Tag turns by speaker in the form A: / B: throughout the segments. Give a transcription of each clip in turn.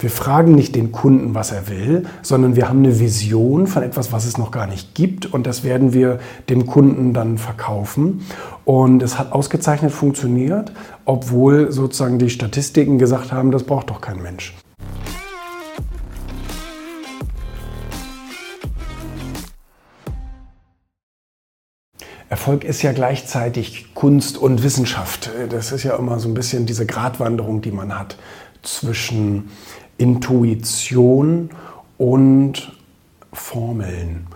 A: wir fragen nicht den Kunden, was er will, sondern wir haben eine Vision von etwas, was es noch gar nicht gibt und das werden wir dem Kunden dann verkaufen. Und es hat ausgezeichnet funktioniert, obwohl sozusagen die Statistiken gesagt haben, das braucht doch kein Mensch. Erfolg ist ja gleichzeitig Kunst und Wissenschaft. Das ist ja immer so ein bisschen diese Gratwanderung, die man hat zwischen Intuition und Formeln.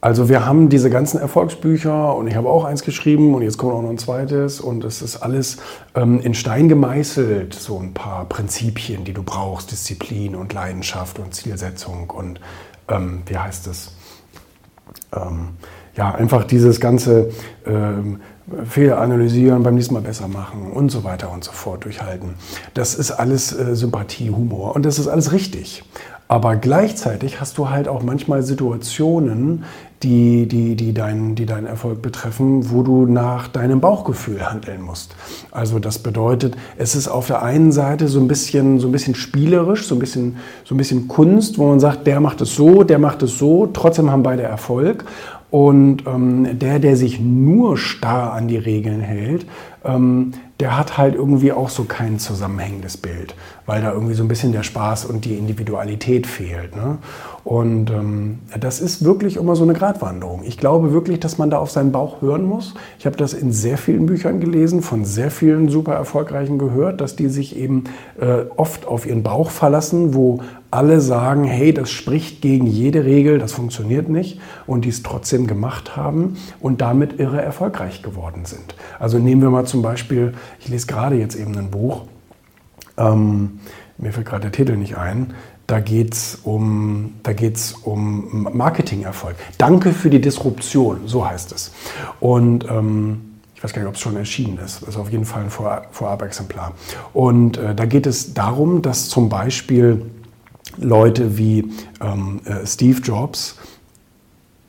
A: Also wir haben diese ganzen Erfolgsbücher und ich habe auch eins geschrieben und jetzt kommt auch noch ein zweites und es ist alles ähm, in Stein gemeißelt, so ein paar Prinzipien, die du brauchst, Disziplin und Leidenschaft und Zielsetzung und ähm, wie heißt es? Ähm, ja, einfach dieses ganze ähm, Fehler analysieren, beim nächsten Mal besser machen und so weiter und so fort durchhalten. Das ist alles äh, Sympathie, Humor und das ist alles richtig. Aber gleichzeitig hast du halt auch manchmal Situationen, die, die, die, dein, die deinen Erfolg betreffen, wo du nach deinem Bauchgefühl handeln musst. Also das bedeutet, es ist auf der einen Seite so ein bisschen, so ein bisschen spielerisch, so ein bisschen, so ein bisschen Kunst, wo man sagt, der macht es so, der macht es so, trotzdem haben beide Erfolg. Und ähm, der, der sich nur starr an die Regeln hält, ähm, der hat halt irgendwie auch so kein zusammenhängendes Bild, weil da irgendwie so ein bisschen der Spaß und die Individualität fehlt. Ne? Und ähm, das ist wirklich immer so eine Gratwanderung. Ich glaube wirklich, dass man da auf seinen Bauch hören muss. Ich habe das in sehr vielen Büchern gelesen, von sehr vielen super erfolgreichen gehört, dass die sich eben äh, oft auf ihren Bauch verlassen, wo alle sagen, hey, das spricht gegen jede Regel, das funktioniert nicht und die es trotzdem gemacht haben und damit irre erfolgreich geworden sind. Also nehmen wir mal zum Beispiel, ich lese gerade jetzt eben ein Buch, ähm, mir fällt gerade der Titel nicht ein, da geht es um, um Marketingerfolg. Danke für die Disruption, so heißt es. Und ähm, ich weiß gar nicht, ob es schon erschienen ist. Das ist auf jeden Fall ein Vor Vorab-Exemplar. Und äh, da geht es darum, dass zum Beispiel Leute wie ähm, äh, Steve Jobs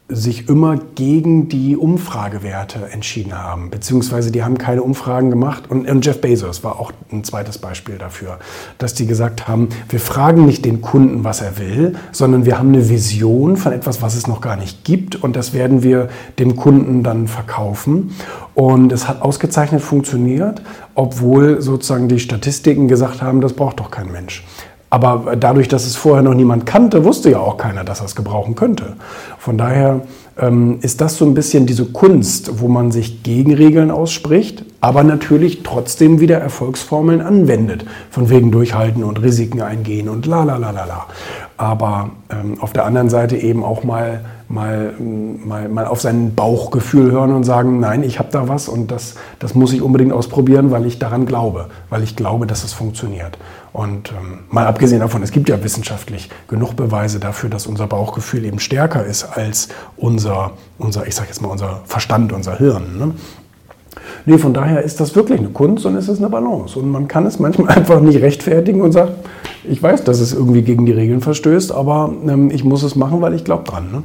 A: sich immer gegen die Umfragewerte entschieden haben, beziehungsweise die haben keine Umfragen gemacht. Und, und, Jeff Bezos war auch ein zweites Beispiel dafür, dass die gesagt haben, wir fragen nicht den Kunden, was er will, sondern wir haben eine Vision von etwas, was es noch gar nicht gibt und das werden wir dem Kunden dann verkaufen. Und es hat ausgezeichnet funktioniert, obwohl sozusagen die Statistiken gesagt haben, das braucht doch kein Mensch. Aber dadurch, dass es vorher noch niemand kannte, wusste ja auch keiner, dass er es gebrauchen könnte. Von daher ist das so ein bisschen diese Kunst, wo man sich gegen Regeln ausspricht, aber natürlich trotzdem wieder Erfolgsformeln anwendet. Von wegen durchhalten und Risiken eingehen und la la la la la. Aber ähm, auf der anderen Seite eben auch mal mal, mal, mal auf sein Bauchgefühl hören und sagen, nein, ich habe da was und das, das muss ich unbedingt ausprobieren, weil ich daran glaube, weil ich glaube, dass es funktioniert. Und ähm, mal abgesehen davon, es gibt ja wissenschaftlich genug Beweise dafür, dass unser Bauchgefühl eben stärker ist als unser, unser ich sage jetzt mal, unser Verstand, unser Hirn. Ne? Nee, von daher ist das wirklich eine Kunst und es ist eine Balance. Und man kann es manchmal einfach nicht rechtfertigen und sagt, ich weiß, dass es irgendwie gegen die Regeln verstößt, aber ähm, ich muss es machen, weil ich glaube dran. Ne?